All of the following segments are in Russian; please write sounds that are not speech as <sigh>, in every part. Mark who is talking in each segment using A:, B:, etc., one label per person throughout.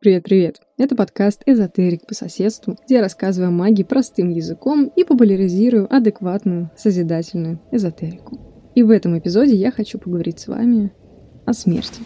A: Привет-привет! Это подкаст «Эзотерик по соседству», где я рассказываю о магии простым языком и популяризирую адекватную, созидательную эзотерику. И в этом эпизоде я хочу поговорить с вами о смерти.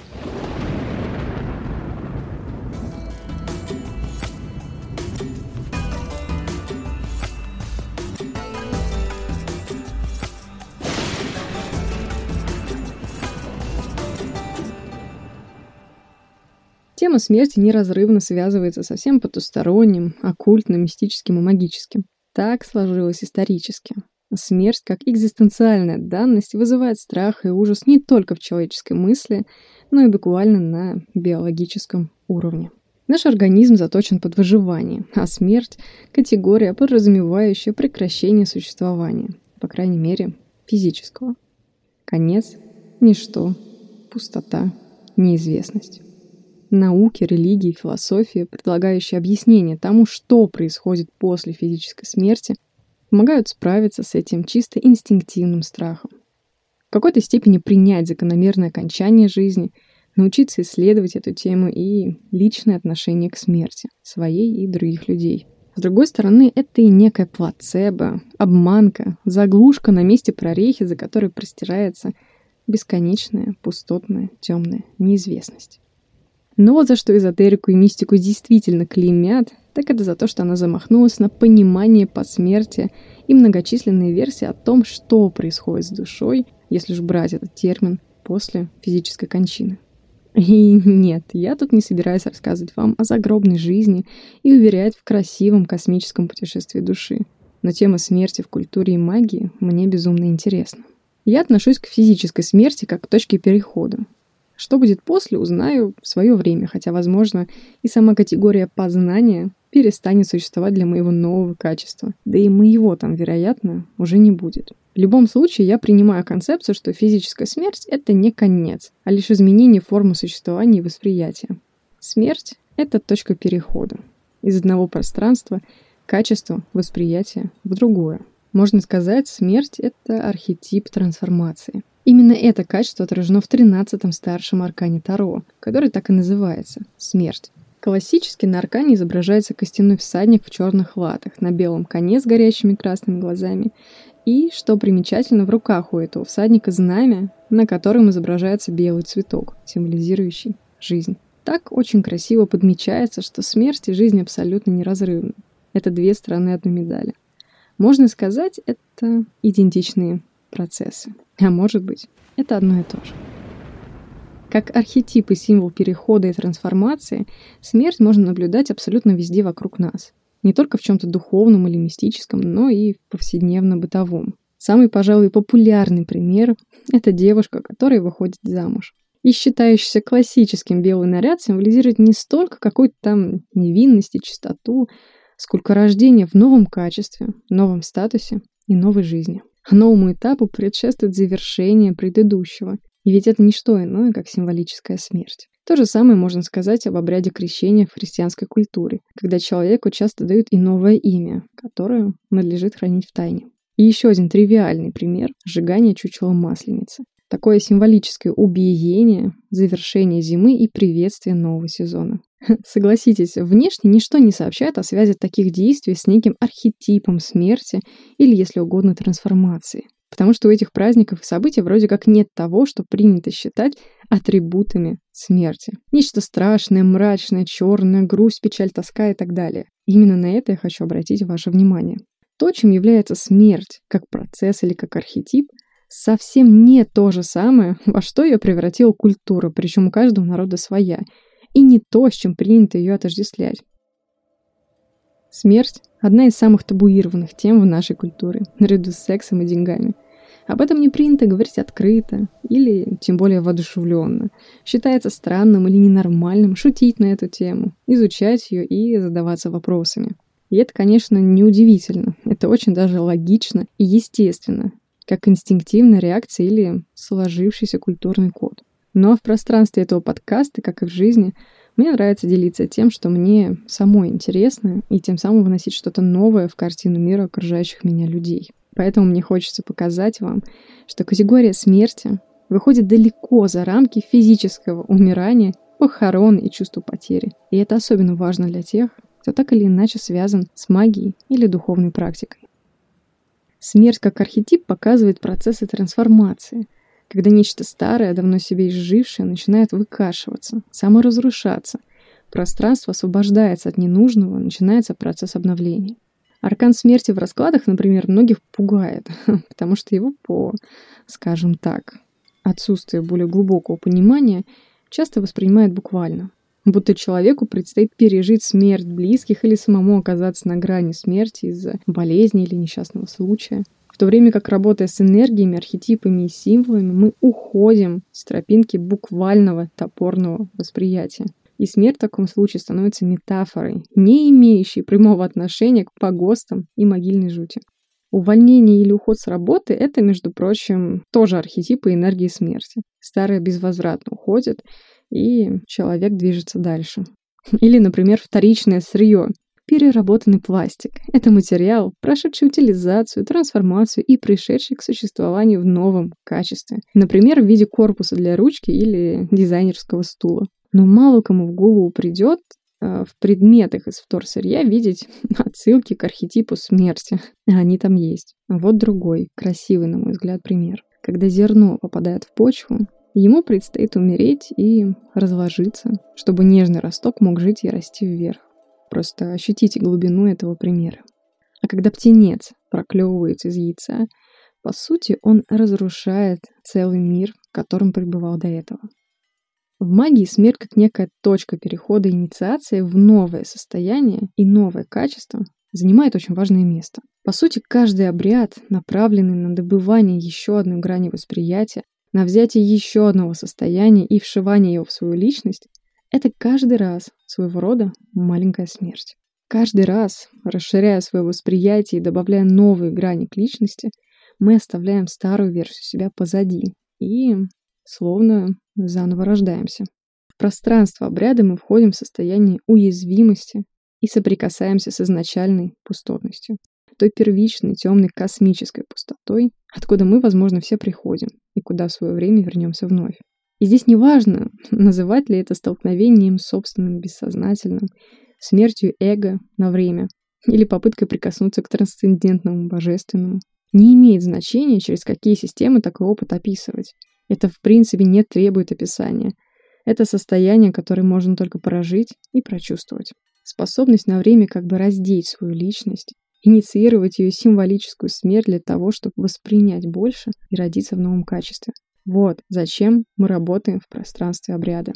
A: Тема смерти неразрывно связывается со всем потусторонним, оккультным, мистическим и магическим. Так сложилось исторически. Смерть, как экзистенциальная данность, вызывает страх и ужас не только в человеческой мысли, но и буквально на биологическом уровне. Наш организм заточен под выживание, а смерть – категория, подразумевающая прекращение существования, по крайней мере, физического. Конец – ничто, пустота, неизвестность науки, религии, философии, предлагающие объяснение тому, что происходит после физической смерти, помогают справиться с этим чисто инстинктивным страхом. В какой-то степени принять закономерное окончание жизни, научиться исследовать эту тему и личное отношение к смерти, своей и других людей. С другой стороны, это и некая плацебо, обманка, заглушка на месте прорехи, за которой простирается бесконечная, пустотная, темная неизвестность. Но вот за что эзотерику и мистику действительно клеймят, так это за то, что она замахнулась на понимание посмертия и многочисленные версии о том, что происходит с душой, если уж брать этот термин, после физической кончины. И нет, я тут не собираюсь рассказывать вам о загробной жизни и уверять в красивом космическом путешествии души. Но тема смерти в культуре и магии мне безумно интересна. Я отношусь к физической смерти как к точке перехода. Что будет после, узнаю в свое время, хотя, возможно, и сама категория познания перестанет существовать для моего нового качества. Да и моего там, вероятно, уже не будет. В любом случае, я принимаю концепцию, что физическая смерть — это не конец, а лишь изменение формы существования и восприятия. Смерть — это точка перехода из одного пространства, качества, восприятия в другое. Можно сказать, смерть — это архетип трансформации. Именно это качество отражено в 13-м старшем аркане Таро, который так и называется – смерть. Классически на аркане изображается костяной всадник в черных латах, на белом коне с горящими красными глазами, и, что примечательно, в руках у этого всадника знамя, на котором изображается белый цветок, символизирующий жизнь. Так очень красиво подмечается, что смерть и жизнь абсолютно неразрывны. Это две стороны одной медали. Можно сказать, это идентичные процессы. А может быть, это одно и то же. Как архетип и символ перехода и трансформации, смерть можно наблюдать абсолютно везде вокруг нас. Не только в чем-то духовном или мистическом, но и в повседневно-бытовом. Самый, пожалуй, популярный пример – это девушка, которая выходит замуж. И считающийся классическим белый наряд символизирует не столько какую-то там невинность и чистоту, сколько рождение в новом качестве, новом статусе и новой жизни. Новому этапу предшествует завершение предыдущего. И ведь это не что иное, как символическая смерть. То же самое можно сказать об обряде крещения в христианской культуре, когда человеку часто дают и новое имя, которое надлежит хранить в тайне. И еще один тривиальный пример – сжигание чучела масленицы. Такое символическое убиение, завершение зимы и приветствие нового сезона. <laughs> Согласитесь, внешне ничто не сообщает о связи таких действий с неким архетипом смерти или, если угодно, трансформации. Потому что у этих праздников и событий вроде как нет того, что принято считать атрибутами смерти. Нечто страшное, мрачное, черное, грусть, печаль, тоска и так далее. Именно на это я хочу обратить ваше внимание. То, чем является смерть, как процесс или как архетип, совсем не то же самое, во что ее превратила культура, причем у каждого народа своя, и не то, с чем принято ее отождествлять. Смерть – одна из самых табуированных тем в нашей культуре, наряду с сексом и деньгами. Об этом не принято говорить открыто или тем более воодушевленно. Считается странным или ненормальным шутить на эту тему, изучать ее и задаваться вопросами. И это, конечно, неудивительно. Это очень даже логично и естественно, как инстинктивная реакция или сложившийся культурный код. Но в пространстве этого подкаста, как и в жизни, мне нравится делиться тем, что мне самой интересно, и тем самым выносить что-то новое в картину мира окружающих меня людей. Поэтому мне хочется показать вам, что категория смерти выходит далеко за рамки физического умирания похорон и чувство потери. И это особенно важно для тех, кто так или иначе связан с магией или духовной практикой. Смерть как архетип показывает процессы трансформации, когда нечто старое, давно себе изжившее, начинает выкашиваться, саморазрушаться. Пространство освобождается от ненужного, начинается процесс обновления. Аркан смерти в раскладах, например, многих пугает, <laughs> потому что его по, скажем так, отсутствию более глубокого понимания часто воспринимают буквально. Будто человеку предстоит пережить смерть близких или самому оказаться на грани смерти из-за болезни или несчастного случая. В то время как работая с энергиями, архетипами и символами, мы уходим с тропинки буквального топорного восприятия. И смерть в таком случае становится метафорой, не имеющей прямого отношения к погостам и могильной жути. Увольнение или уход с работы – это, между прочим, тоже архетипы энергии смерти. Старое безвозвратно уходит, и человек движется дальше. Или, например, вторичное сырье. Переработанный пластик – это материал, прошедший утилизацию, трансформацию и пришедший к существованию в новом качестве. Например, в виде корпуса для ручки или дизайнерского стула. Но мало кому в голову придет э, в предметах из вторсырья видеть <laughs> отсылки к архетипу смерти. Они там есть. Вот другой, красивый, на мой взгляд, пример. Когда зерно попадает в почву, Ему предстоит умереть и разложиться, чтобы нежный росток мог жить и расти вверх. Просто ощутите глубину этого примера. А когда птенец проклевывается из яйца, по сути, он разрушает целый мир, в котором пребывал до этого. В магии смерть как некая точка перехода инициации в новое состояние и новое качество занимает очень важное место. По сути, каждый обряд, направленный на добывание еще одной грани восприятия, на взятие еще одного состояния и вшивание его в свою личность, это каждый раз своего рода маленькая смерть. Каждый раз, расширяя свое восприятие и добавляя новые грани к личности, мы оставляем старую версию себя позади и словно заново рождаемся. В пространство обряда мы входим в состояние уязвимости и соприкасаемся с изначальной пустотностью той первичной, темной космической пустотой, откуда мы, возможно, все приходим и куда в свое время вернемся вновь. И здесь не важно, называть ли это столкновением с собственным бессознательным, смертью эго на время или попыткой прикоснуться к трансцендентному божественному. Не имеет значения, через какие системы такой опыт описывать. Это, в принципе, не требует описания. Это состояние, которое можно только прожить и прочувствовать. Способность на время как бы раздеть свою личность инициировать ее символическую смерть для того, чтобы воспринять больше и родиться в новом качестве. Вот зачем мы работаем в пространстве обряда.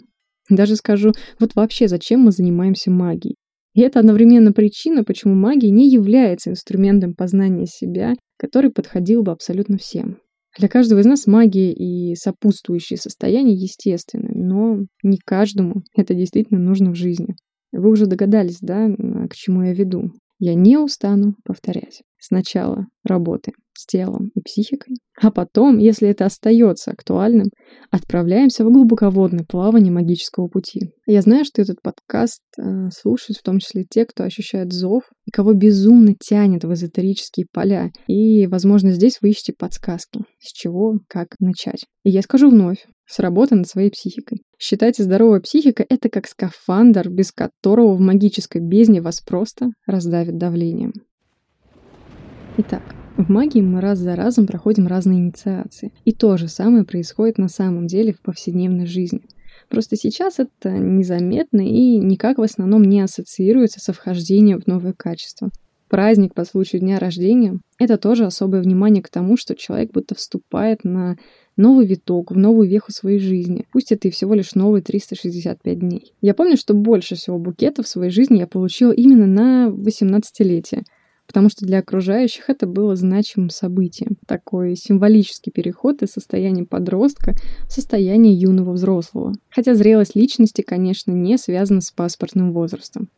A: Даже скажу, вот вообще зачем мы занимаемся магией. И это одновременно причина, почему магия не является инструментом познания себя, который подходил бы абсолютно всем. Для каждого из нас магия и сопутствующие состояния естественны, но не каждому это действительно нужно в жизни. Вы уже догадались, да, к чему я веду. Я не устану повторять. Сначала работаем с телом и психикой, а потом, если это остается актуальным, отправляемся в глубоководное плавание магического пути. Я знаю, что этот подкаст э, слушают в том числе те, кто ощущает зов и кого безумно тянет в эзотерические поля. И, возможно, здесь вы ищете подсказки, с чего, как начать. И я скажу вновь, с работы над своей психикой. Считайте, здоровая психика — это как скафандр, без которого в магической бездне вас просто раздавит давлением. Итак, в магии мы раз за разом проходим разные инициации. И то же самое происходит на самом деле в повседневной жизни. Просто сейчас это незаметно и никак в основном не ассоциируется со вхождением в новое качество. Праздник по случаю дня рождения — это тоже особое внимание к тому, что человек будто вступает на новый виток, в новую веху своей жизни. Пусть это и всего лишь новые 365 дней. Я помню, что больше всего букетов в своей жизни я получила именно на 18-летие, потому что для окружающих это было значимым событием. Такой символический переход из состояния подростка в состояние юного взрослого. Хотя зрелость личности, конечно, не связана с паспортным возрастом.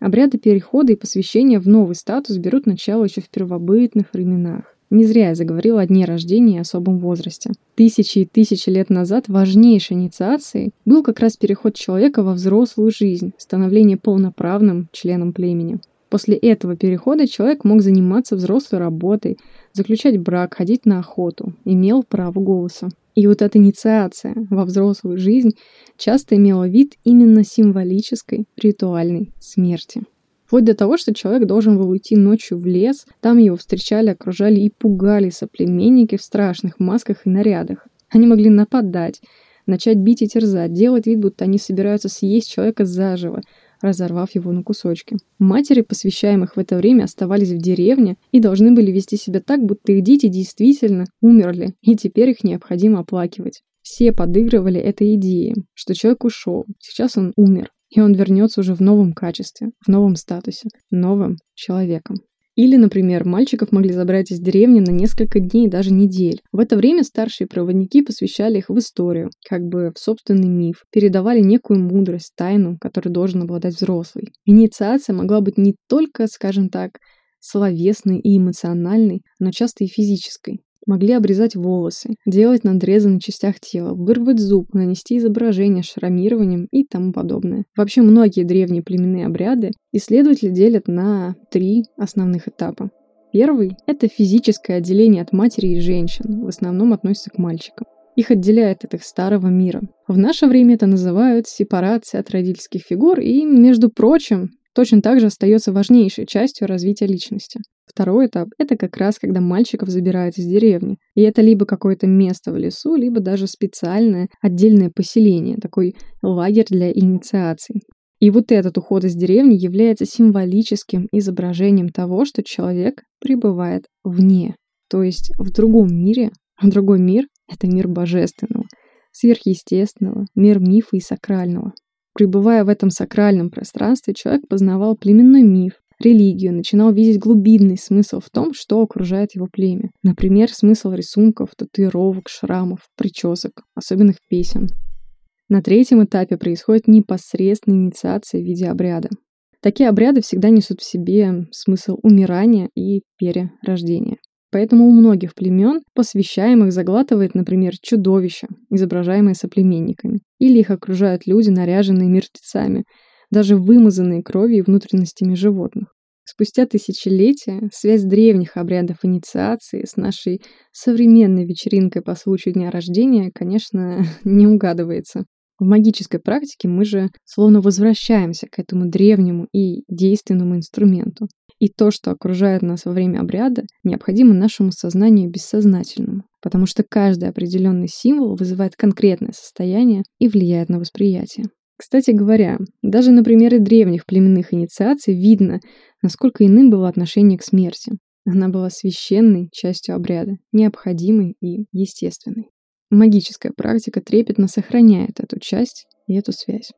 A: Обряды перехода и посвящения в новый статус берут начало еще в первобытных временах. Не зря я заговорила о дне рождения и особом возрасте. Тысячи и тысячи лет назад важнейшей инициацией был как раз переход человека во взрослую жизнь, становление полноправным членом племени. После этого перехода человек мог заниматься взрослой работой, заключать брак, ходить на охоту, имел право голоса. И вот эта инициация во взрослую жизнь часто имела вид именно символической ритуальной смерти. Вплоть до того, что человек должен был уйти ночью в лес, там его встречали, окружали и пугали соплеменники в страшных масках и нарядах. Они могли нападать, начать бить и терзать, делать вид, будто они собираются съесть человека заживо, разорвав его на кусочки. Матери, посвящаемых в это время, оставались в деревне и должны были вести себя так, будто их дети действительно умерли, и теперь их необходимо оплакивать. Все подыгрывали этой идее, что человек ушел, сейчас он умер, и он вернется уже в новом качестве, в новом статусе, новым человеком. Или, например, мальчиков могли забрать из деревни на несколько дней, даже недель. В это время старшие проводники посвящали их в историю, как бы в собственный миф, передавали некую мудрость, тайну, которой должен обладать взрослый. Инициация могла быть не только, скажем так, словесной и эмоциональной, но часто и физической могли обрезать волосы, делать надрезы на частях тела, вырвать зуб, нанести изображение шрамированием и тому подобное. Вообще многие древние племенные обряды исследователи делят на три основных этапа. Первый – это физическое отделение от матери и женщин, в основном относится к мальчикам. Их отделяет от их старого мира. В наше время это называют сепарацией от родительских фигур, и, между прочим, точно так же остается важнейшей частью развития личности. Второй этап — это как раз когда мальчиков забирают из деревни. И это либо какое-то место в лесу, либо даже специальное отдельное поселение, такой лагерь для инициаций. И вот этот уход из деревни является символическим изображением того, что человек пребывает вне, то есть в другом мире. А другой мир — это мир божественного, сверхъестественного, мир мифа и сакрального. Пребывая в этом сакральном пространстве, человек познавал племенной миф, религию, начинал видеть глубинный смысл в том, что окружает его племя. Например, смысл рисунков, татуировок, шрамов, причесок, особенных песен. На третьем этапе происходит непосредственная инициация в виде обряда. Такие обряды всегда несут в себе смысл умирания и перерождения. Поэтому у многих племен посвящаемых заглатывает, например, чудовища, изображаемые соплеменниками, или их окружают люди, наряженные мертвецами, даже вымазанные кровью и внутренностями животных. Спустя тысячелетия связь древних обрядов инициации с нашей современной вечеринкой по случаю дня рождения, конечно, <laughs> не угадывается. В магической практике мы же словно возвращаемся к этому древнему и действенному инструменту. И то, что окружает нас во время обряда, необходимо нашему сознанию бессознательному, потому что каждый определенный символ вызывает конкретное состояние и влияет на восприятие. Кстати говоря, даже на примере древних племенных инициаций видно, насколько иным было отношение к смерти. Она была священной частью обряда, необходимой и естественной. Магическая практика трепетно сохраняет эту часть и эту связь.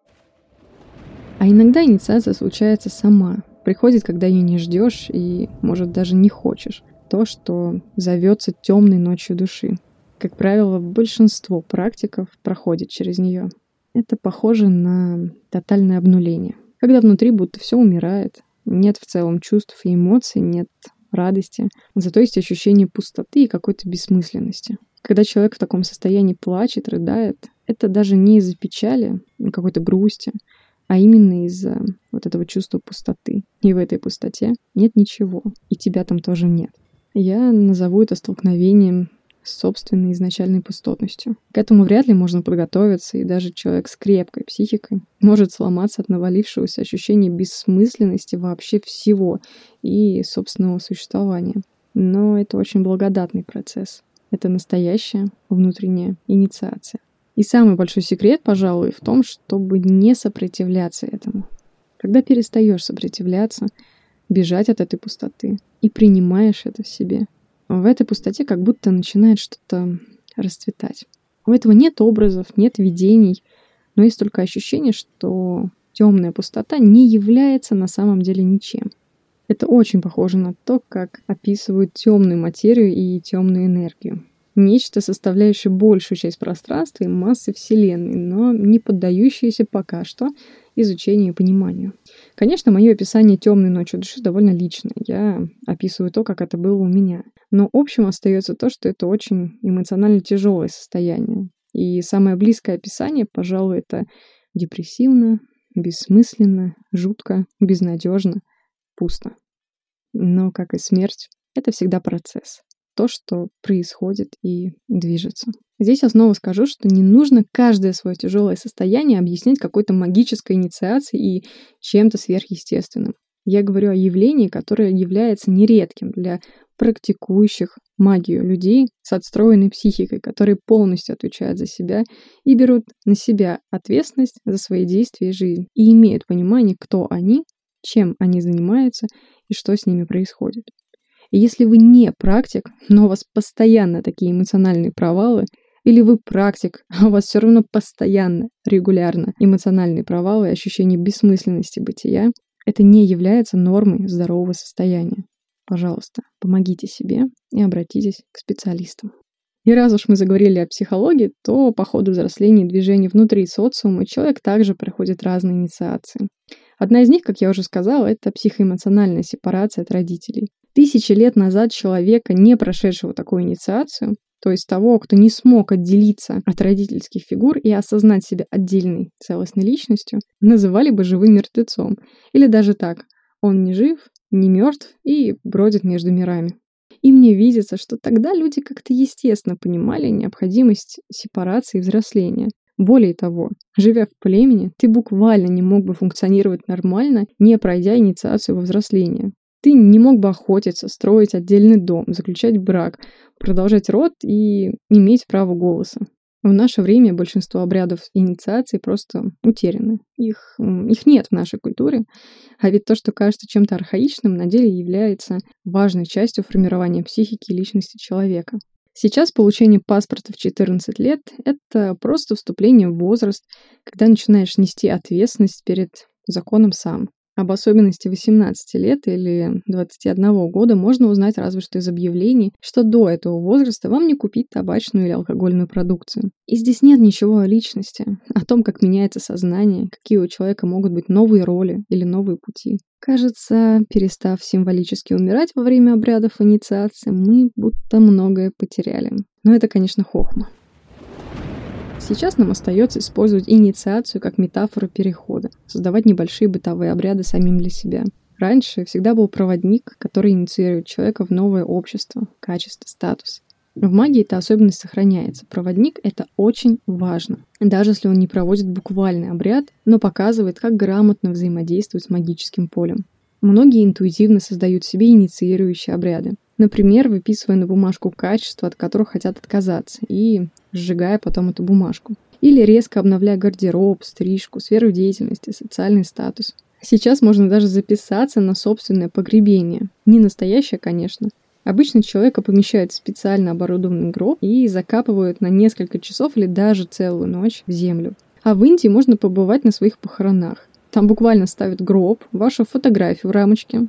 A: А иногда инициация случается сама, приходит, когда ее не ждешь и, может, даже не хочешь. То, что зовется темной ночью души. Как правило, большинство практиков проходит через нее. Это похоже на тотальное обнуление. Когда внутри будто все умирает, нет в целом чувств и эмоций, нет радости, зато есть ощущение пустоты и какой-то бессмысленности. Когда человек в таком состоянии плачет, рыдает, это даже не из-за печали, какой-то грусти, а именно из-за вот этого чувства пустоты. И в этой пустоте нет ничего, и тебя там тоже нет. Я назову это столкновением с собственной изначальной пустотностью. К этому вряд ли можно подготовиться, и даже человек с крепкой психикой может сломаться от навалившегося ощущения бессмысленности вообще всего и собственного существования. Но это очень благодатный процесс. Это настоящая внутренняя инициация. И самый большой секрет, пожалуй, в том, чтобы не сопротивляться этому. Когда перестаешь сопротивляться, бежать от этой пустоты и принимаешь это в себе, в этой пустоте как будто начинает что-то расцветать. У этого нет образов, нет видений, но есть только ощущение, что темная пустота не является на самом деле ничем. Это очень похоже на то, как описывают темную материю и темную энергию. Нечто, составляющее большую часть пространства и массы Вселенной, но не поддающееся пока что изучению и пониманию. Конечно, мое описание темной ночи души довольно личное. Я описываю то, как это было у меня. Но общим остается то, что это очень эмоционально тяжелое состояние. И самое близкое описание, пожалуй, это депрессивно, бессмысленно, жутко, безнадежно, пусто. Но, как и смерть, это всегда процесс. То, что происходит и движется. Здесь я снова скажу, что не нужно каждое свое тяжелое состояние объяснять какой-то магической инициацией и чем-то сверхъестественным. Я говорю о явлении, которое является нередким для практикующих магию людей с отстроенной психикой, которые полностью отвечают за себя и берут на себя ответственность за свои действия и жизнь, и имеют понимание, кто они, чем они занимаются и что с ними происходит. Если вы не практик, но у вас постоянно такие эмоциональные провалы, или вы практик, <laughs> а у вас все равно постоянно, регулярно эмоциональные провалы и ощущение бессмысленности бытия, это не является нормой здорового состояния. Пожалуйста, помогите себе и обратитесь к специалистам. И раз уж мы заговорили о психологии, то по ходу взросления и движения внутри социума человек также проходит разные инициации. Одна из них, как я уже сказала, это психоэмоциональная сепарация от родителей. Тысячи лет назад человека, не прошедшего такую инициацию, то есть того, кто не смог отделиться от родительских фигур и осознать себя отдельной целостной личностью, называли бы живым мертвецом. Или даже так, он не жив, не мертв и бродит между мирами. И мне видится, что тогда люди как-то естественно понимали необходимость сепарации и взросления. Более того, живя в племени, ты буквально не мог бы функционировать нормально, не пройдя инициацию во взросление. Ты не мог бы охотиться, строить отдельный дом, заключать брак, продолжать род и иметь право голоса. В наше время большинство обрядов инициации просто утеряны. Их, их нет в нашей культуре. А ведь то, что кажется чем-то архаичным, на деле является важной частью формирования психики и личности человека. Сейчас получение паспорта в 14 лет — это просто вступление в возраст, когда начинаешь нести ответственность перед законом сам. Об особенности 18 лет или 21 года можно узнать разве что из объявлений, что до этого возраста вам не купить табачную или алкогольную продукцию. И здесь нет ничего о личности, о том, как меняется сознание, какие у человека могут быть новые роли или новые пути. Кажется, перестав символически умирать во время обрядов инициации, мы будто многое потеряли. Но это, конечно, хохма. Сейчас нам остается использовать инициацию как метафору перехода, создавать небольшие бытовые обряды самим для себя. Раньше всегда был проводник, который инициирует человека в новое общество, качество, статус. В магии эта особенность сохраняется. Проводник — это очень важно. Даже если он не проводит буквальный обряд, но показывает, как грамотно взаимодействовать с магическим полем. Многие интуитивно создают себе инициирующие обряды. Например, выписывая на бумажку качества, от которых хотят отказаться, и сжигая потом эту бумажку. Или резко обновляя гардероб, стрижку, сферу деятельности, социальный статус. Сейчас можно даже записаться на собственное погребение. Не настоящее, конечно. Обычно человека помещают в специально оборудованный гроб и закапывают на несколько часов или даже целую ночь в землю. А в Индии можно побывать на своих похоронах. Там буквально ставят гроб, вашу фотографию в рамочке.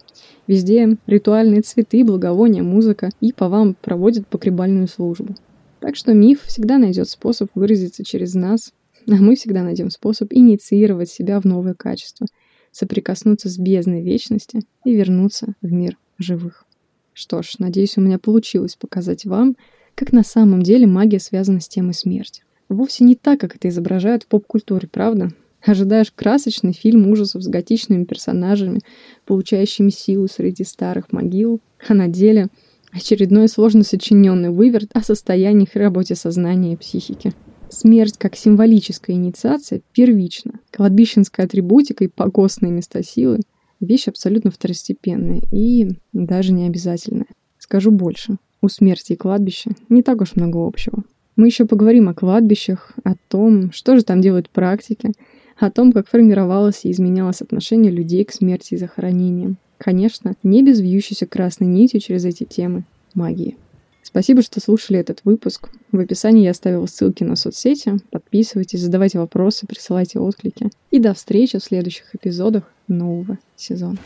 A: Везде ритуальные цветы, благовония, музыка. И по вам проводят погребальную службу. Так что миф всегда найдет способ выразиться через нас, а мы всегда найдем способ инициировать себя в новое качество, соприкоснуться с бездной вечности и вернуться в мир живых. Что ж, надеюсь, у меня получилось показать вам, как на самом деле магия связана с темой смерти. Вовсе не так, как это изображают в поп-культуре, правда? Ожидаешь красочный фильм ужасов с готичными персонажами, получающими силу среди старых могил, а на деле очередной сложно сочиненный выверт о состояниях и работе сознания и психики. Смерть как символическая инициация первична. Кладбищенская атрибутика и погостные места силы – вещь абсолютно второстепенная и даже не обязательная. Скажу больше. У смерти и кладбища не так уж много общего. Мы еще поговорим о кладбищах, о том, что же там делают практики, о том, как формировалось и изменялось отношение людей к смерти и захоронениям. Конечно, не без вьющейся красной нитью через эти темы магии. Спасибо, что слушали этот выпуск. В описании я оставила ссылки на соцсети. Подписывайтесь, задавайте вопросы, присылайте отклики. И до встречи в следующих эпизодах нового сезона.